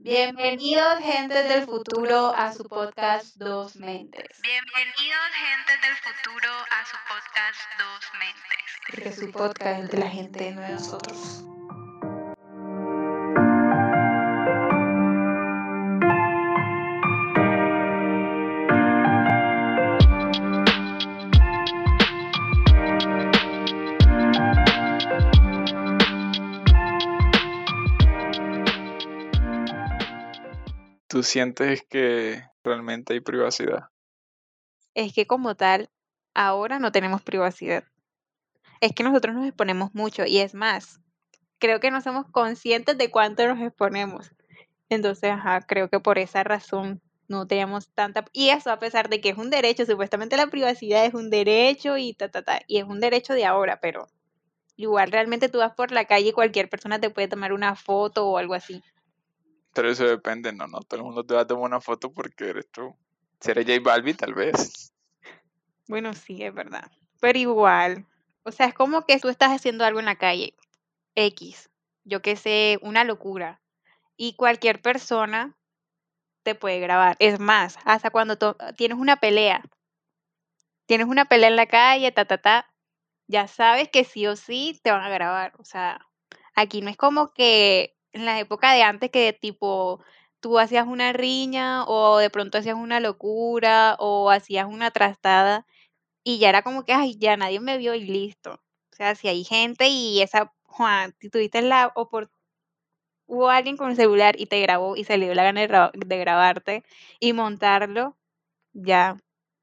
Bienvenidos, gente del futuro, a su podcast Dos Mentes. Bienvenidos, gente del futuro, a su podcast Dos Mentes. Porque su podcast es de la gente, no de nosotros. ¿Tú sientes que realmente hay privacidad? Es que como tal, ahora no tenemos privacidad. Es que nosotros nos exponemos mucho y es más, creo que no somos conscientes de cuánto nos exponemos. Entonces, ajá, creo que por esa razón no tenemos tanta... Y eso a pesar de que es un derecho, supuestamente la privacidad es un derecho y ta, ta, ta, y es un derecho de ahora, pero igual realmente tú vas por la calle y cualquier persona te puede tomar una foto o algo así. Eso depende, no, no, todo el mundo te va a tomar una foto porque eres tú. Si eres J Balvin, tal vez. Bueno, sí, es verdad. Pero igual, o sea, es como que tú estás haciendo algo en la calle, X, yo que sé, una locura, y cualquier persona te puede grabar. Es más, hasta cuando tienes una pelea, tienes una pelea en la calle, ta, ta, ta, ya sabes que sí o sí te van a grabar. O sea, aquí no es como que en la época de antes que tipo tú hacías una riña o de pronto hacías una locura o hacías una trastada y ya era como que, ay, ya nadie me vio y listo. O sea, si hay gente y esa, Juan, si tuviste la oportunidad, hubo alguien con el celular y te grabó y se le dio la gana de, de grabarte y montarlo, ya,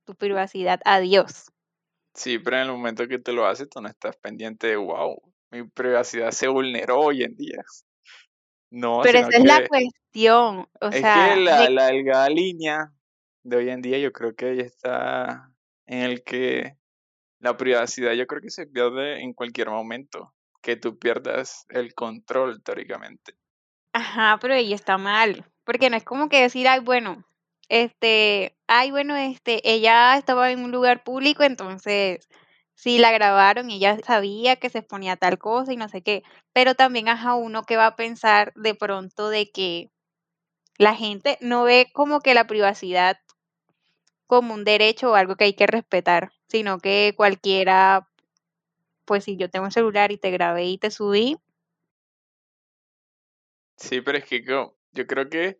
tu privacidad, adiós. Sí, pero en el momento que te lo haces, tú no estás pendiente de, wow, mi privacidad se vulneró hoy en día. No, Pero esa es la cuestión, o es sea, que la, de- la delgada línea de hoy en día yo creo que ya está en el que la privacidad yo creo que se pierde en cualquier momento, que tú pierdas el control teóricamente. ajá, pero ahí está mal, porque no es como que decir, ay, bueno, este, ay, bueno, este, ella estaba en un lugar público, entonces sí la grabaron y ella sabía que se exponía tal cosa y no sé qué, pero también, ajá, uno que va a pensar de pronto de que la gente no ve como que la privacidad como un derecho o algo que hay que respetar, sino que cualquiera, pues si yo tengo un celular y te grabé y te subí, Sí, pero es que yo creo que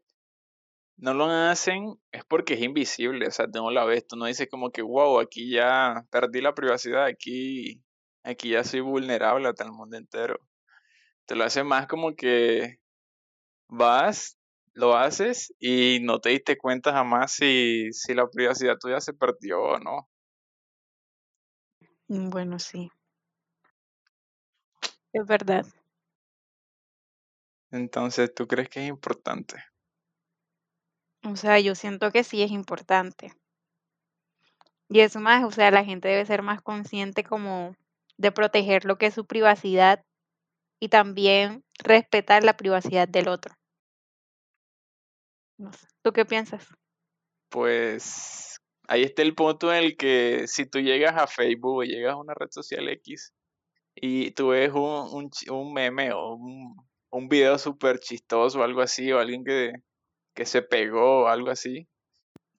no lo hacen es porque es invisible, o sea, tú no la ves, tú no dices como que, wow, aquí ya perdí la privacidad, aquí, aquí ya soy vulnerable hasta el mundo entero. Te lo hace más como que vas, lo haces y no te diste cuenta jamás si, si la privacidad tuya se perdió o no. mm, bueno, sí, es verdad. Entonces, ¿tú crees que es importante? O sea, yo siento que sí es importante. Y eso más, o sea, la gente debe ser más consciente como de proteger lo que es su privacidad y también respetar la privacidad del otro. No ¿tú qué piensas? Pues ahí está el punto en el que si tú llegas a Facebook o llegas a una red social X y tú ves un, un, un meme o un, un video súper chistoso o algo así, o alguien que, que se pegó o algo así,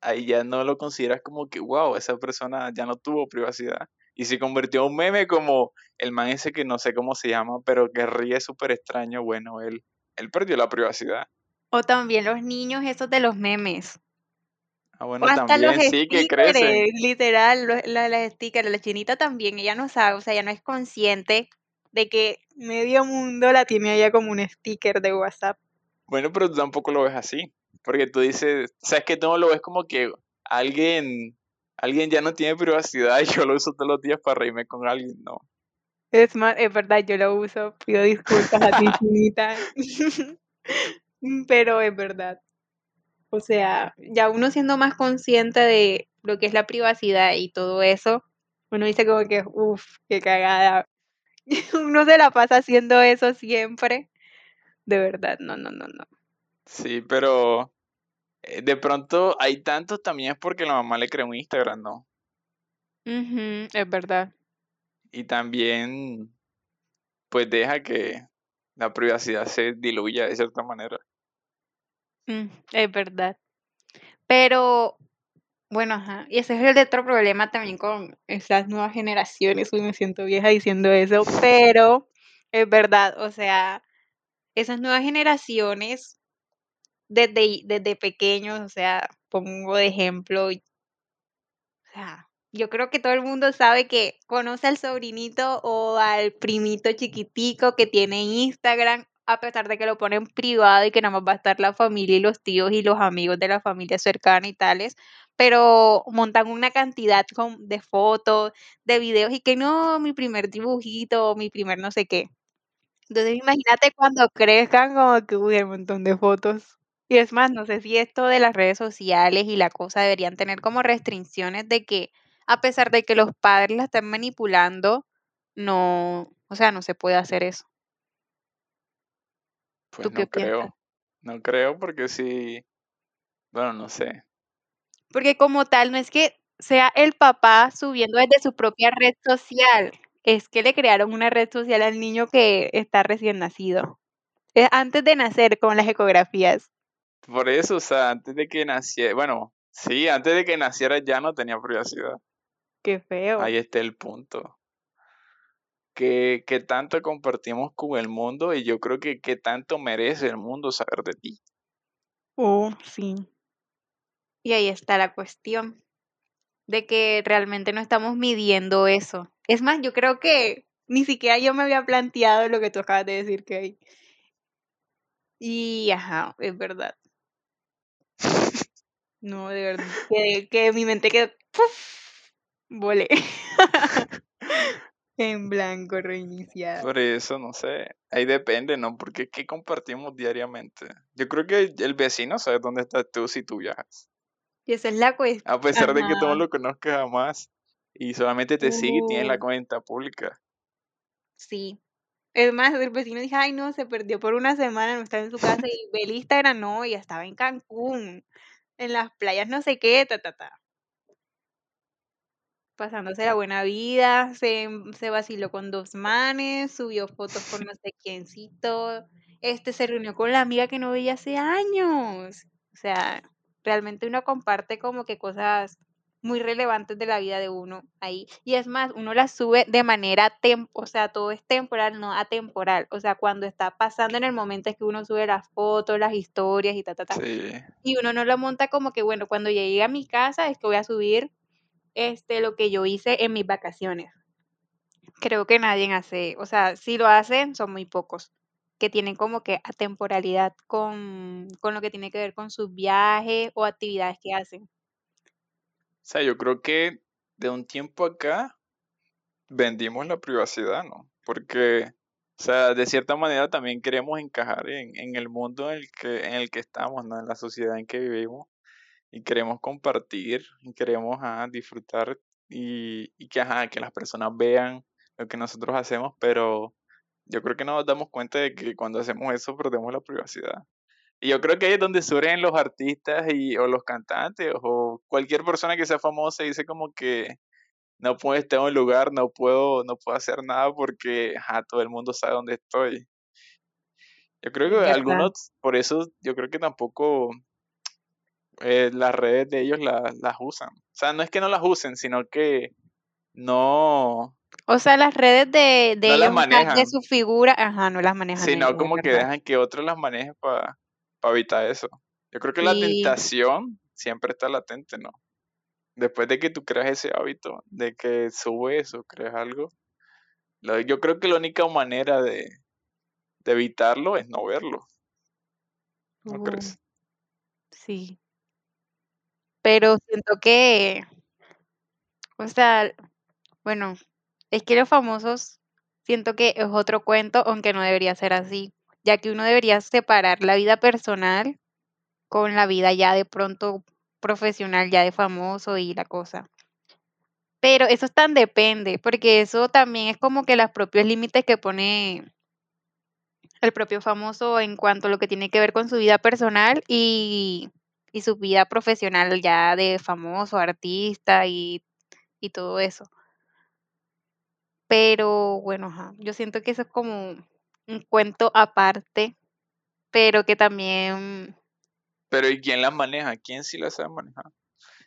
ahí ya no lo consideras como que, wow, esa persona ya no tuvo privacidad. Y se convirtió en un meme como el man ese que no sé cómo se llama, pero que ríe súper extraño, bueno, él, él perdió la privacidad. O también los niños, esos de los memes. Ah, O bueno, hasta los también sí que crecen. literal, los- la- las stickers, la chinita también, ella no sabe, o sea, ella no es consciente de que medio mundo la tiene allá como un sticker de WhatsApp. Bueno, pero tú tampoco lo ves así, porque tú dices, sabes que tú no lo ves como que alguien, alguien ya no tiene privacidad y yo lo uso todos los días para reírme con alguien, no. Es más, es verdad, yo lo uso, pido disculpas a ti, chinita. Pero es verdad. O sea, ya uno siendo más consciente de lo que es la privacidad y todo eso, uno dice como que, uff, qué cagada. Uno se la pasa haciendo eso siempre. De verdad, no, no, no, no. Sí, pero de pronto hay tantos también es porque la mamá le creó un Instagram, ¿no? Es verdad. Y también, pues deja que la privacidad se diluya de cierta manera. Mm, es verdad. Pero, bueno, ajá. Y ese es el otro problema también con estas nuevas generaciones. Uy, me siento vieja diciendo eso, pero es verdad. O sea, esas nuevas generaciones, desde, desde pequeños, o sea, pongo de ejemplo, o sea, yo creo que todo el mundo sabe que conoce al sobrinito o al primito chiquitico que tiene Instagram, a pesar de que lo ponen privado y que nada más va a estar la familia y los tíos y los amigos de la familia cercana y tales, pero montan una cantidad de fotos, de videos y que no, mi primer dibujito, mi primer no sé qué. Entonces imagínate cuando crezcan como que uy, un montón de fotos. Y es más, no sé si esto de las redes sociales y la cosa deberían tener como restricciones de que a pesar de que los padres la estén manipulando, no, o sea, no se puede hacer eso. Pues ¿Tú qué no piensas? creo. No creo porque sí. Bueno, no sé. Porque como tal, no es que sea el papá subiendo desde su propia red social, es que le crearon una red social al niño que está recién nacido. Es antes de nacer, con las ecografías. Por eso, o sea, antes de que naciera, bueno, sí, antes de que naciera ya no tenía privacidad. Qué feo. Ahí está el punto. Que, que tanto compartimos con el mundo y yo creo que qué tanto merece el mundo saber de ti. Oh, sí. Y ahí está la cuestión de que realmente no estamos midiendo eso. Es más, yo creo que ni siquiera yo me había planteado lo que tú acabas de decir, que Y ajá, es verdad. No, de verdad, que, que mi mente quedó ¡puf! volé. en blanco, reiniciada. Por eso, no sé, ahí depende, ¿no? Porque ¿qué compartimos diariamente? Yo creo que el vecino sabe dónde estás tú si tú viajas. Y esa es la cuestión. A pesar de que tú no lo conozcas jamás y solamente te sigue y tienes la cuenta pública. Sí. Es más, el vecino dijo, ay no, se perdió por una semana, no estaba en su casa y ve el Instagram, no, ya estaba en Cancún, en las playas no sé qué, ta, ta, ta. Pasándose la buena vida, se, se vaciló con dos manes, subió fotos con no sé quiéncito, este se reunió con la amiga que no veía hace años. O sea, realmente uno comparte como que cosas muy relevantes de la vida de uno ahí. Y es más, uno las sube de manera, tem o sea, todo es temporal, no atemporal. O sea, cuando está pasando en el momento es que uno sube las fotos, las historias y ta, ta, ta. Sí. Y uno no lo monta como que, bueno, cuando llegue a mi casa es que voy a subir este, lo que yo hice en mis vacaciones. Creo que nadie hace, o sea, si lo hacen, son muy pocos, que tienen como que atemporalidad con, con lo que tiene que ver con sus viajes o actividades que hacen. Sea, yo creo que de un tiempo acá vendimos la privacidad, ¿no? Porque, o sea, de cierta manera también queremos encajar en, en el mundo en el que, en el que estamos, ¿no? En la sociedad en que vivimos y queremos compartir y queremos ajá, disfrutar y, y que, ajá, que las personas vean lo que nosotros hacemos, pero yo creo que no nos damos cuenta de que cuando hacemos eso perdemos la privacidad. Y yo creo que ahí es donde surgen los artistas y, o los cantantes o cualquier persona que sea famosa y dice como que no puedo estar en un lugar, no puedo, no puedo hacer nada porque ajá, todo el mundo sabe dónde estoy. Yo creo que algunos, por eso yo creo que tampoco eh, las redes de ellos la- las usan. O sea, no es que no las usen, sino que no, O sea, las redes de, de No ellos, de su figura, ajá, no las manejan sino ellos, como que dejan que otros las manejen para evitar eso. Yo creo que la tentación siempre está latente, ¿no? Después de que tú creas ese hábito, de que subes o creas algo, yo creo que la única manera de, de evitarlo es no verlo, ¿no Uh, crees? sí. Pero siento que, o sea, bueno, es que los famosos siento que es otro cuento, aunque no debería ser así, ya que uno debería separar la vida personal con la vida ya de pronto profesional, ya de famoso y la cosa. Pero eso tan depende, porque eso también es como que los propios límites que pone el propio famoso en cuanto a lo que tiene que ver con su vida personal y, y su vida profesional ya de famoso, artista y, y todo eso. Pero bueno, ajá, yo siento que eso es como un cuento aparte, pero que también Pero ¿y quién las maneja? ¿Quién sí las sabe manejar?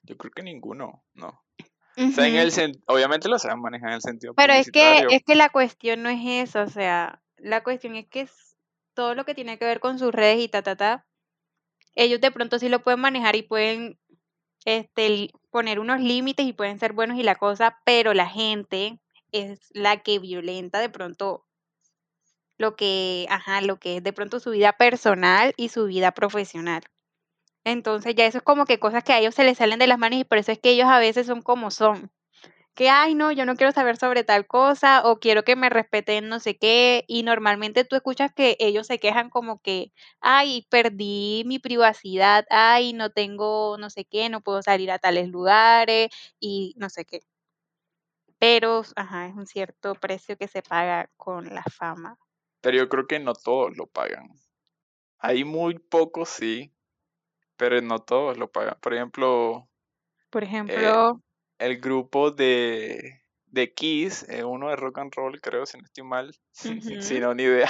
Yo creo que ninguno, no. O sea, en el obviamente lo saben manejar en el sentido Pero es que, es que la cuestión no es eso, o sea, la cuestión es que es todo lo que tiene que ver con sus redes y ta, ta, ta, ellos de pronto sí lo pueden manejar y pueden este, poner unos límites y pueden ser buenos y la cosa, pero la gente es la que violenta de pronto lo que, ajá, lo que es de pronto su vida personal y su vida profesional. Entonces ya eso es como que cosas que a ellos se les salen de las manos y por eso es que ellos a veces son como son. Que, ay, no, yo no quiero saber sobre tal cosa o quiero que me respeten no sé qué. Y normalmente tú escuchas que ellos se quejan como que, ay, perdí mi privacidad, ay, no tengo no sé qué, no puedo salir a tales lugares y no sé qué. Pero, ajá, es un cierto precio que se paga con la fama. Pero yo creo que no todos lo pagan. Hay muy pocos, sí, pero no todos lo pagan. Por ejemplo, Por eh, ejemplo, el grupo de, de Kiss, eh, uno de rock and roll, creo, si no estoy mal, si no, ni idea.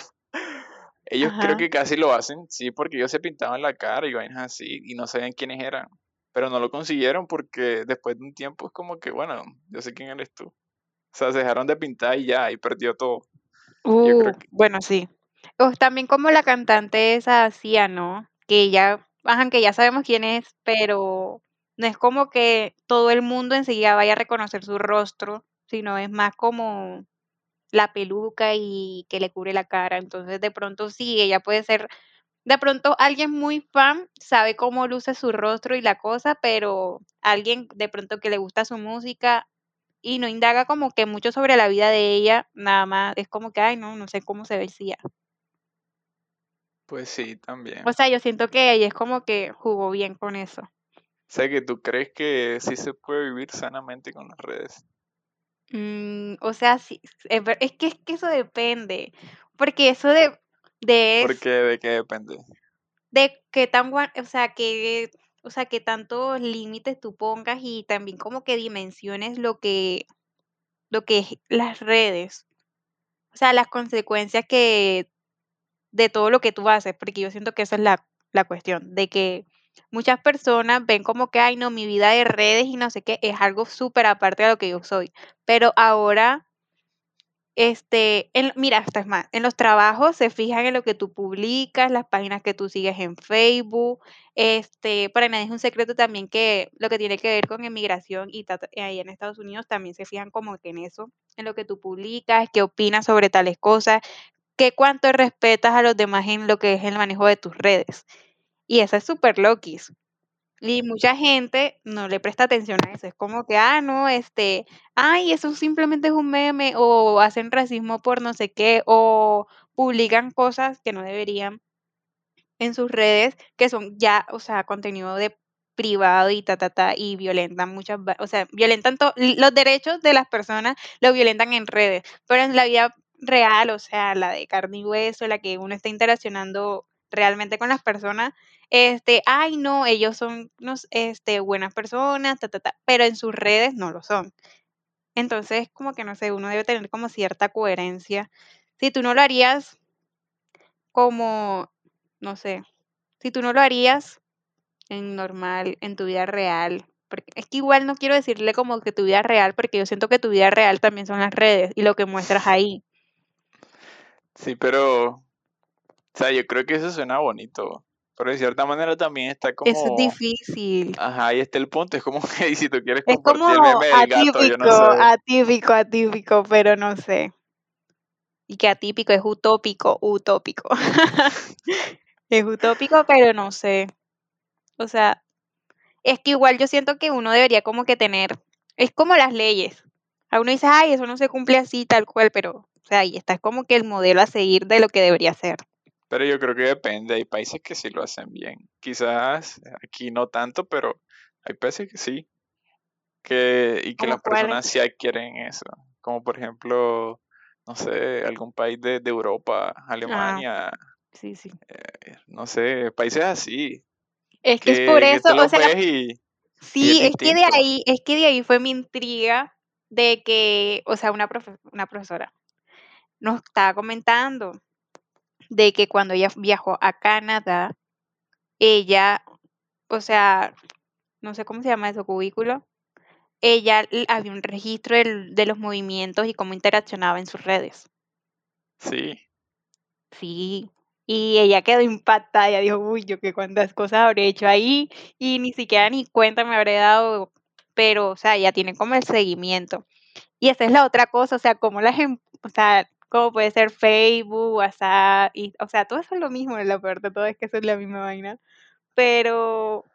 Ellos creo que casi lo hacen, sí, porque ellos se pintaban la cara y vainas así y no sabían quiénes eran. Pero no lo consiguieron porque después de un tiempo es como que, bueno, yo sé quién eres tú. O sea, se dejaron de pintar y ya, y perdió todo. Yo creo Uh, que, bueno, sí. O también como la cantante esa Sia, ¿no? Que ella, ajá, que ya sabemos quién es, pero no es como que todo el mundo enseguida vaya a reconocer su rostro, sino es más como la peluca y que le cubre la cara. Entonces, de pronto sí, ella puede ser, de pronto alguien muy fan sabe cómo luce su rostro y la cosa, pero alguien de pronto que le gusta su música y no indaga como que mucho sobre la vida de ella, nada más es como que, ay, no, no sé cómo se vestía. pues sí, O también. sea, yo siento que ella es como que jugó bien con eso. O sea, que tú crees que sí se puede vivir sanamente con las redes. Mm, o sea, sí, es, que es que eso depende, porque eso de, de es Porque de qué depende. de qué tan, o sea, que, o sea, que tantos límites tú pongas y también como que dimensiones lo que, lo que es las redes, o sea, las consecuencias que de todo lo que tú haces, porque yo siento que esa es la, la cuestión, de que muchas personas ven como que, ay, no, mi vida de redes y no sé qué, es algo súper aparte de lo que yo soy. Pero ahora, este, en- mira, hasta es más, en los trabajos se fijan en lo que tú publicas, las páginas que tú sigues en Facebook, este, para nadie es un secreto también que lo que tiene que ver con inmigración y ta- ahí en Estados Unidos también se fijan como que en eso, en lo que tú publicas, qué opinas sobre tales cosas, qué cuánto respetas a los demás en lo que es el manejo de tus redes. Y eso es súper loquis. Y mucha gente no le presta atención a eso. Es como que, ah, no, este, ay, eso simplemente es un meme, o hacen racismo por no sé qué, o publican cosas que no deberían en sus redes, que son ya, o sea, contenido de privado y ta, ta, ta, y violentan muchas, o sea, violentan los derechos de las personas, lo violentan en redes, pero en la vida real, o sea, la de carne y hueso, la que uno está interaccionando realmente con las personas, este, ay, no, ellos son unos, este, buenas personas, ta, ta, ta, pero en sus redes no lo son. Entonces, como que no sé, uno debe tener como cierta coherencia. Si tú no lo harías como, no sé, si tú no lo harías en normal, en tu vida real, porque es que igual no quiero decirle como que tu vida real, porque yo siento que tu vida real también son las redes y lo que muestras ahí. Sí, pero, sea, yo creo que eso suena bonito. Pero de cierta manera también está Eso es como, difícil. ajá, ahí está el punto. Es como que si tú quieres Es compartir como el meme del gato, yo no atípico, sé. atípico, atípico, pero no sé. Y que atípico es utópico, utópico. Es utópico, pero no sé. O sea, es que igual yo siento que uno debería como que tener, es como las leyes. A uno dice, ay, eso no se cumple así, tal cual, pero, o sea, ahí está es como que el modelo a seguir de lo que debería ser. Pero yo creo que depende. Hay países que sí lo hacen bien. Quizás aquí no tanto, pero hay países que sí. Que, y que ¿Cómo las personas sí adquieren eso. Como por ejemplo, no sé, algún país de, de Europa, Ah, Alemania, sí, sí. eh, no sé, países así. Es que es por eso, o sea, y es sí, es que de ahí, es que de ahí fue mi intriga de que, o sea, una, profe- una profesora nos estaba comentando de que cuando ella viajó a Canadá, ella o sea, no sé cómo se llama eso, cubículo, ella había un registro del- de los movimientos y cómo interaccionaba en sus redes. Sí. Sí. Y ella quedó impactada, ella dijo, uy, yo qué cuántas cosas habré hecho ahí y ni siquiera ni cuenta me habré dado, pero, o sea, ya tiene como el seguimiento. Y esa es la otra cosa, o sea, como la gente, o sea, como puede ser Facebook, WhatsApp, y, o sea, todo eso es lo mismo, lo peor de todo es que eso es la misma vaina. Pero,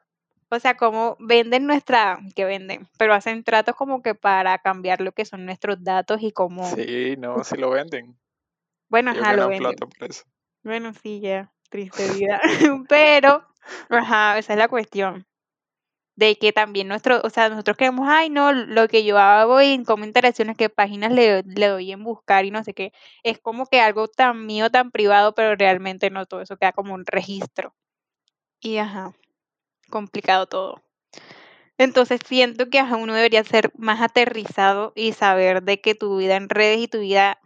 o sea, como venden nuestra, que venden, pero hacen tratos como que para cambiar lo que son nuestros datos y como, Sí, no, sí lo venden. bueno, ajá, lo venden. Bueno, sí, ya, triste vida. Pero, ajá, esa es la cuestión. De que también nuestro, o sea, nosotros queremos, ay, no, lo que yo hago y cómo interacciones, qué páginas le, le doy en buscar y no sé qué. Es como que algo tan mío, tan privado, pero realmente no todo eso queda como un registro. Y ajá, complicado todo. Entonces siento que ajá, uno debería ser más aterrizado y saber de que tu vida en redes y tu vida,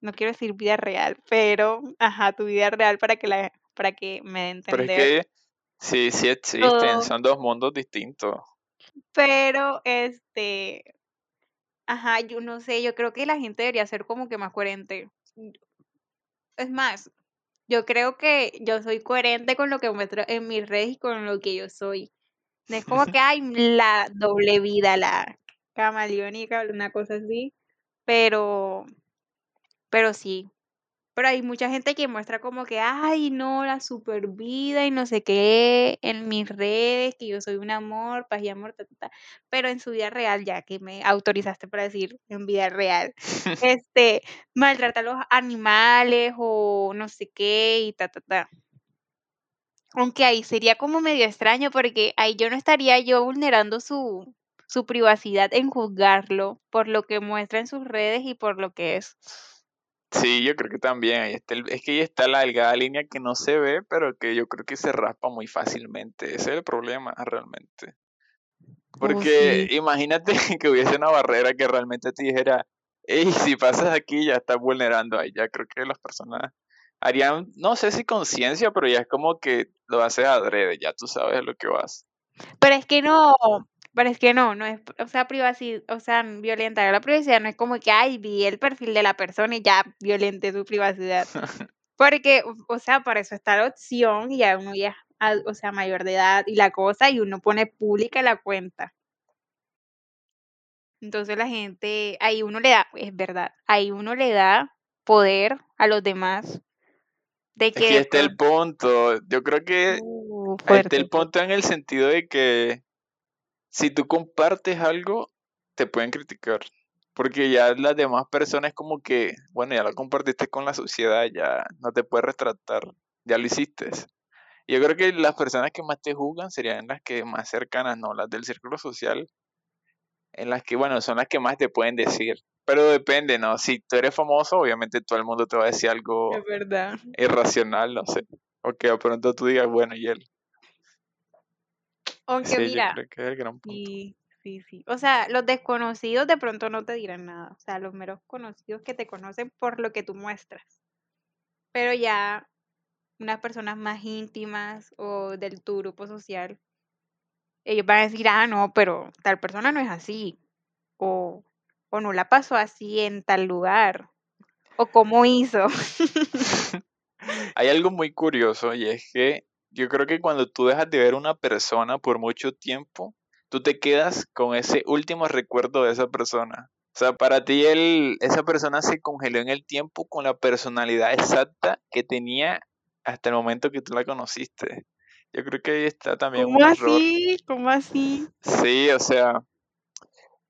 no quiero decir vida real, pero ajá, tu vida real para que la, para que me dé a Pero es entender que sí, sí existen, son dos mundos distintos. Pero este, ajá, yo no sé, yo creo que la gente debería ser como que más coherente. Es más, yo creo que yo soy coherente con lo que muestro en mis redes y con lo que yo soy. No es como que hay la doble vida, la camaleónica, una cosa así, pero, pero sí. Pero hay mucha gente que muestra como que, ay, no, la super vida y no sé qué en mis redes, que yo soy un amor, paz y amor, ta, ta, ta. Pero en su vida real, ya que me autorizaste para decir en vida real, este, maltrata a los animales o no sé qué y ta, ta, ta. Aunque ahí sería como medio extraño porque ahí yo no estaría yo vulnerando su, su privacidad en juzgarlo por lo que muestra en sus redes y por lo que es. Sí, yo creo que también. Ahí está el- es que ahí está la delgada línea que no se ve, pero que yo creo que se raspa muy fácilmente. Ese es el problema realmente. Oh, Porque sí. imagínate que hubiese una barrera que realmente te dijera, hey, si pasas aquí ya estás vulnerando ahí. Ya creo que las personas harían, no sé si conciencia, pero ya es como que lo haces adrede, ya tú sabes a lo que vas. Pero es que no, pero es que no, no es, o sea, privacidad, o sea, violentar la privacidad no es como que, ay, vi el perfil de la persona y ya violenté su privacidad. Porque, o- sea, para eso está la opción y ya uno ya, o sea, mayor de edad y la cosa y uno pone pública la cuenta. Entonces la gente, ahí uno le da, es verdad, ahí uno le da poder a los demás de que ya está el punto. Yo creo que uh, ahí está el punto en el sentido de que si tú compartes algo, te pueden criticar. Porque ya las demás personas como que, bueno, ya lo compartiste con la sociedad, ya no te puedes retratar, ya lo hiciste. Y Yo creo que las personas que más te juzgan serían las que más cercanas, no, las del círculo social, en las que, bueno, son las que más te pueden decir. Pero depende, ¿no? Si tú eres famoso, obviamente todo el mundo te va a decir Es algo verdad. irracional, no sé. O que de pronto tú digas, bueno, y él. Aunque Sí, yo mira, creo que es el gran punto. sí, sí, sí. O sea, los desconocidos de pronto no te dirán nada. O sea, los meros conocidos que te conocen por lo que tú muestras. Pero ya unas personas más íntimas o del tu grupo social, ellos van a decir, ah, no, pero tal persona no es así. O, o no la pasó así en tal lugar. O cómo hizo. Hay algo muy curioso y es que yo creo que cuando tú dejas de ver a una persona por mucho tiempo, tú te quedas con ese último recuerdo de esa persona. O sea, para ti él, esa persona se congeló en el tiempo con la personalidad exacta que tenía hasta el momento que tú la conociste. Yo creo que ahí está también ¿Cómo un error. así? ¿Cómo así? Sí, o sea,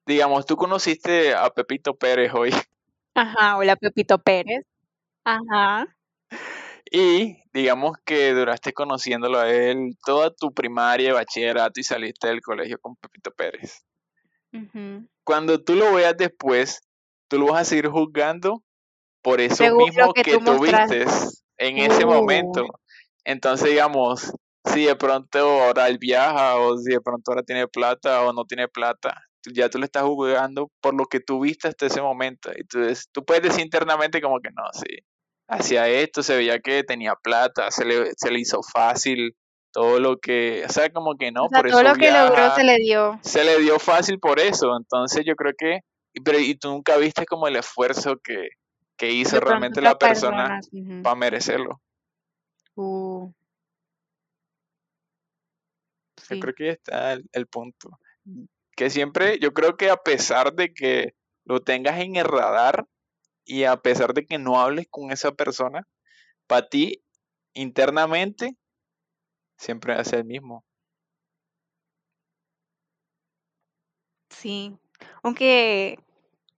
digamos, tú conociste a Pepito Pérez hoy Ajá, hola Pepito Pérez. Ajá. Y digamos que duraste conociéndolo a él toda tu primaria, bachillerato y saliste del colegio con Pepito Pérez. Cuando tú lo veas después, tú lo vas a seguir juzgando por eso Según mismo que que tú vistes en ese Uh, momento. Entonces, digamos, si de pronto ahora él viaja o si de pronto ahora tiene plata o no tiene plata, ya tú le estás juzgando por lo que tú viste hasta ese momento. Y tú, tú puedes decir internamente como que no, sí, hacía esto, se veía que tenía plata, se le, se le hizo fácil todo lo que, o sea, como que no, O sea, por todo eso lo que logró se le dio. se le dio fácil por eso, entonces yo creo que, y- pero y tú nunca viste como el esfuerzo que, que hizo realmente la persona para merecerlo. Uh, Yo creo que está el, el punto. Que siempre, yo creo que a pesar de que lo tengas en el radar y a pesar de que no hables con esa persona, para ti internamente siempre ser el mismo. Sí. Aunque,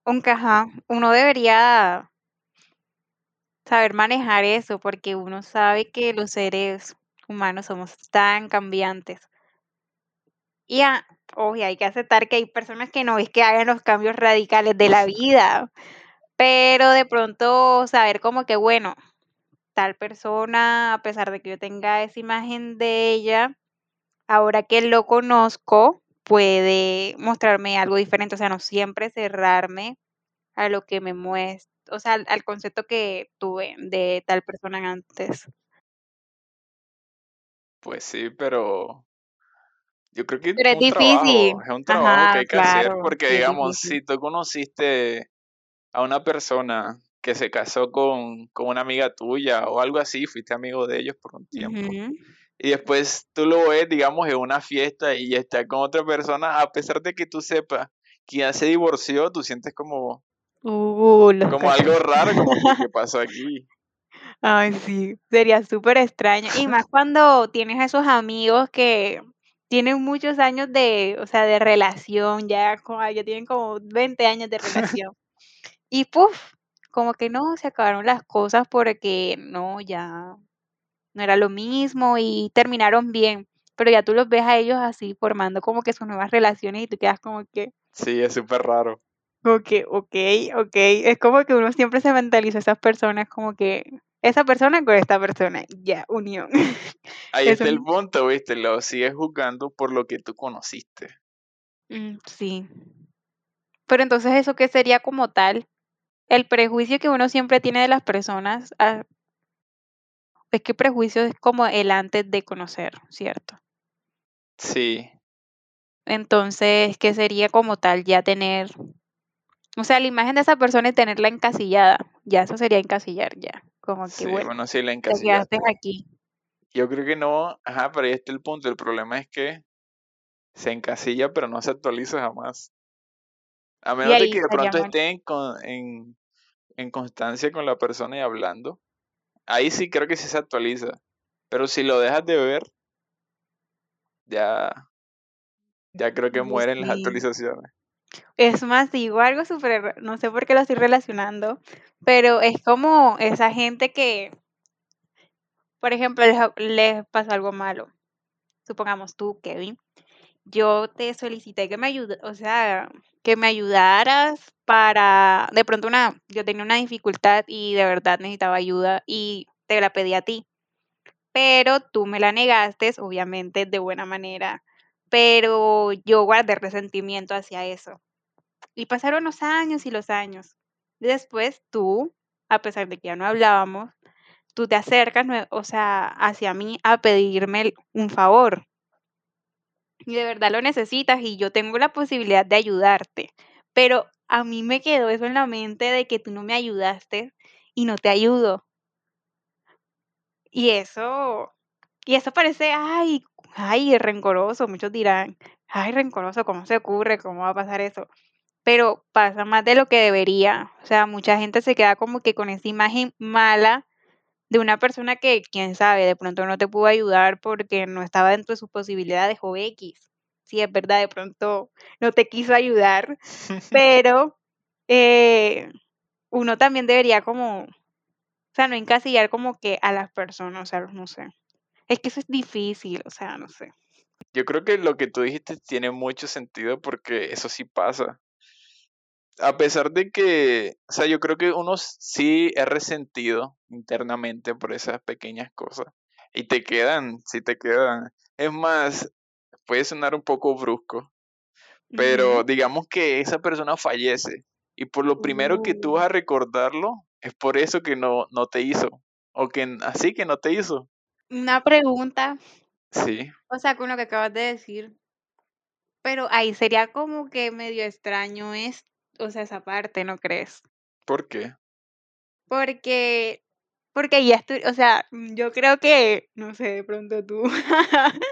aunque, ajá, uno debería saber manejar eso porque uno sabe que los seres humanos somos tan cambiantes. Y ah, oye, hay que aceptar que hay personas que no es que hagan los cambios radicales de la vida, pero de pronto saber como que, bueno, tal persona, a pesar de que yo tenga esa imagen de ella, ahora que lo conozco, puede mostrarme algo diferente, o sea, no siempre cerrarme a lo que me muestra, o sea, al, al concepto que tuve de tal persona antes. Pues sí, pero yo creo que es Pero es un difícil. trabajo, es un trabajo que hay que hacer porque digamos, difícil. si tú conociste a una persona que se casó con, con una amiga tuya o algo así, fuiste amigo de ellos por un tiempo. Y después tú lo ves, digamos, en una fiesta y está con otra persona, a pesar de que tú sepas que ya se divorció, tú sientes como, Uh, como algo raro, como que, ¿qué pasó aquí? Ay, sí, sería súper extraño. Y más cuando tienes esos amigos que tienen muchos años de, o sea, de relación, ya, ya tienen como 20 años de relación. Y puf, como que no, se acabaron las cosas porque no, ya no era lo mismo y terminaron bien. Pero ya tú los ves a ellos así formando como que sus nuevas relaciones y tú quedas como que, Sí, es súper raro. que, ok, ok. Es como que uno siempre se mentaliza a esas personas como que esa persona con esta persona, ya, unión. Ahí Eso está el no- punto, ¿viste? Lo sigues juzgando por lo que tú conociste. Mm, sí. Pero entonces eso qué sería como tal, el prejuicio que uno siempre tiene de las personas, ah, es que prejuicio es como el antes de conocer, ¿cierto? Sí, Entonces, ¿qué sería como tal ya tener, o sea, la imagen de esa persona y tenerla encasillada? Ya eso sería encasillar ya, como que sí, bueno, bueno, sí, la te quedaste aquí. Yo creo que no, ajá, pero ahí está el punto. El problema es que se encasilla, pero no se actualiza jamás. A menos de que de pronto esté en, con- en, en constancia con la persona y hablando. Ahí sí creo que sí se actualiza. Pero si lo dejas de ver, ya, ya creo que mueren las actualizaciones. Es más, digo algo súper, no sé por qué lo estoy relacionando, pero es como esa gente que, por ejemplo, les, les pasó algo malo. Supongamos tú, Kevin, yo te solicité que me ayude, o sea, que me ayudaras para, de pronto una, yo tenía una dificultad y de verdad necesitaba ayuda y te la pedí a ti, pero tú me la negaste, obviamente de buena manera, pero yo guardé resentimiento hacia eso. Y pasaron los años y los años. Después tú, a pesar de que ya no hablábamos, tú te acercas, o sea, hacia mí a pedirme un favor. Y de verdad lo necesitas y yo tengo la posibilidad de ayudarte. Pero a mí me quedó eso en la mente de que tú no me ayudaste y no te ayudo. Y eso, y eso parece, ay, ay, rencoroso. Muchos dirán, ay, rencoroso, ¿cómo se ocurre? ¿Cómo va a pasar eso? Pero pasa más de lo que debería. O sea, mucha gente se queda como que con esa imagen mala de una persona que, quién sabe, de pronto no te pudo ayudar porque no estaba dentro de sus posibilidades o X. Sí, es verdad, de pronto no te quiso ayudar, pero eh, uno también debería como, o sea, no encasillar como que a las personas, o sea, no sé. Es que eso es difícil, o sea, no sé. Yo creo que lo que tú dijiste tiene mucho sentido porque eso sí pasa. A pesar de que, o sea, yo creo que uno sí es resentido internamente por esas pequeñas cosas. Y te quedan, sí te quedan. Es más, puede sonar un poco brusco, pero digamos que esa persona fallece. Y por lo primero que tú Uh, vas a recordarlo, es por eso que no, no te hizo. O que así que no te hizo. Una pregunta, Sí. O sea, con lo que acabas de decir. Pero ahí sería como que medio extraño es, o sea, esa parte, ¿no crees? ¿Por qué? Porque, porque ya estoy, o sea, mm, yo creo que, no sé, de pronto tú,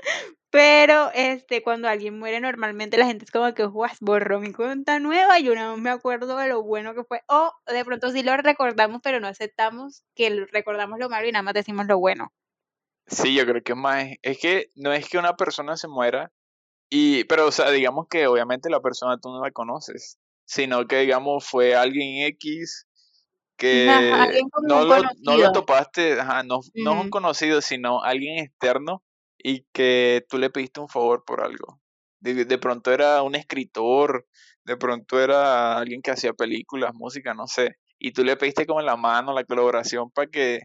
pero este, cuando alguien muere normalmente la gente es como que, "Guas, borró mi cuenta nueva, yo no me acuerdo de lo bueno que fue, o de pronto sí lo recordamos, pero no aceptamos que recordamos lo malo y nada más decimos lo bueno. Sí, yo creo que es más, es que no es que una persona se muera y, pero o sea, digamos que obviamente la persona tú no la conoces, sino que digamos fue alguien X que Ajá, no lo, no lo topaste, ajá, no, no es un conocido, sino alguien externo y que tú le pediste un favor por algo. De, de pronto era un escritor, de pronto era alguien que hacía películas, música, no sé, y tú le pediste como la mano, la colaboración para que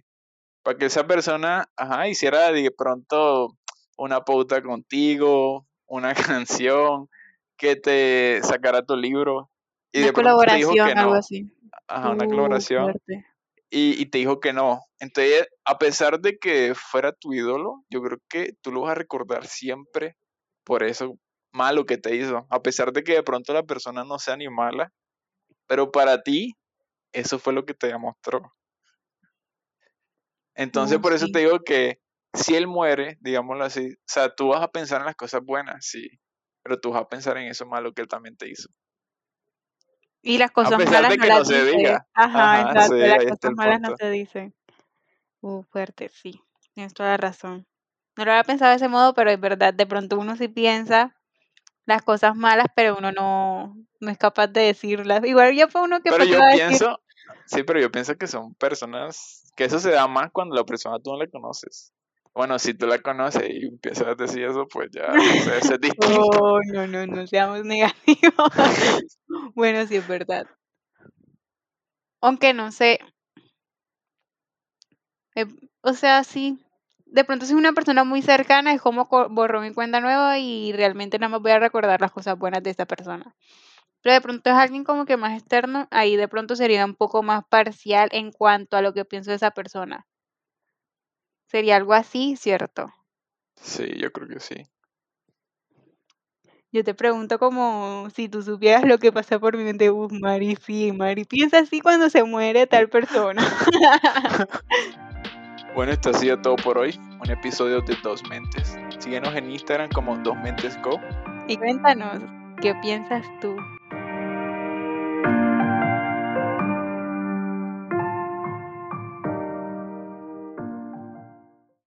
para que esa persona, ajá, hiciera de pronto una pauta contigo, una canción, que te sacara tu libro y Una de pronto te dijo que colaboración, algo no, así. Ajá, una Uh, colaboración y, y te dijo que no. Entonces, a pesar de que fuera tu ídolo, yo creo que tú lo vas a recordar siempre por eso malo que te hizo, a pesar de que de pronto la persona no sea ni mala, pero para ti eso fue lo que te demostró. Entonces, Uh, por eso te digo que si él muere, digámoslo así, o sea, tú vas a pensar en las cosas buenas, sí, pero tú vas a pensar en eso malo que él también te hizo. Y las cosas malas no las se diga. Ajá, Ajá, sí, exacto, las cosas malas no se dicen. Uh, fuerte, sí. Tienes toda la razón. No lo había pensado de ese modo, pero es verdad, de pronto uno sí piensa las cosas malas, pero uno no, no es capaz de decirlas. Igual yo fue uno que Pero yo decir, pienso, sí, pero yo pienso que son personas, que eso se da más cuando la persona tú no la conoces. Bueno, si tú la conoces y empiezas a decir eso, pues ya, sé, eso es distinto. oh, no, no, no seamos negativos. bueno, sí es verdad. Aunque no sé, eh, o sea, sí. De pronto si es una persona muy cercana, es como co- borró mi cuenta nueva y realmente nada más voy a recordar las cosas buenas de esa persona. Pero de pronto es alguien como que más externo, ahí de pronto sería un poco más parcial en cuanto a lo que pienso de esa persona. Sería algo así, ¿cierto? Sí, yo creo que sí. Yo te pregunto como si tú supieras lo que pasa por mi mente, uff, Mari, sí, Mari piensa así cuando se muere tal persona. Bueno, esto ha sido todo por hoy. Un episodio de Dos Mentes. Síguenos en Instagram como Dos Mentes Go. y cuéntanos, ¿qué piensas tú?